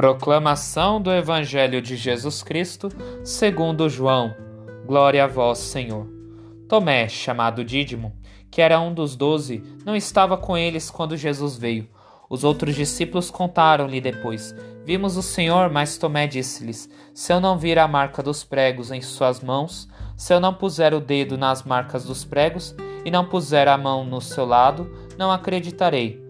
Proclamação do Evangelho de Jesus Cristo, segundo João. Glória a vós, Senhor. Tomé, chamado Dídimo, que era um dos doze, não estava com eles quando Jesus veio. Os outros discípulos contaram-lhe depois: Vimos o Senhor, mas Tomé disse-lhes: Se eu não vir a marca dos pregos em suas mãos, se eu não puser o dedo nas marcas dos pregos e não puser a mão no seu lado, não acreditarei.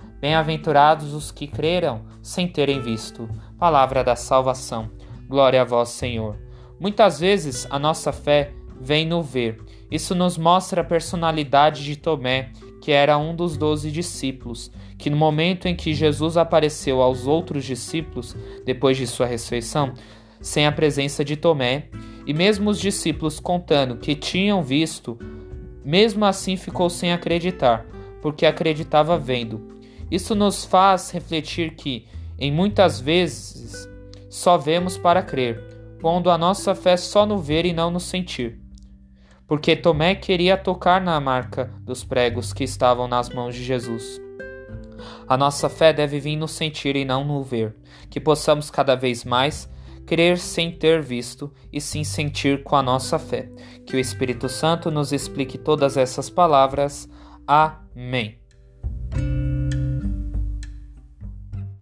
Bem-aventurados os que creram sem terem visto. Palavra da salvação. Glória a vós, Senhor. Muitas vezes a nossa fé vem no ver. Isso nos mostra a personalidade de Tomé, que era um dos doze discípulos, que no momento em que Jesus apareceu aos outros discípulos, depois de sua ressurreição, sem a presença de Tomé, e mesmo os discípulos contando que tinham visto, mesmo assim ficou sem acreditar, porque acreditava vendo. Isso nos faz refletir que, em muitas vezes, só vemos para crer, pondo a nossa fé só no ver e não no sentir. Porque Tomé queria tocar na marca dos pregos que estavam nas mãos de Jesus. A nossa fé deve vir no sentir e não no ver, que possamos cada vez mais crer sem ter visto e sim sentir com a nossa fé. Que o Espírito Santo nos explique todas essas palavras. Amém.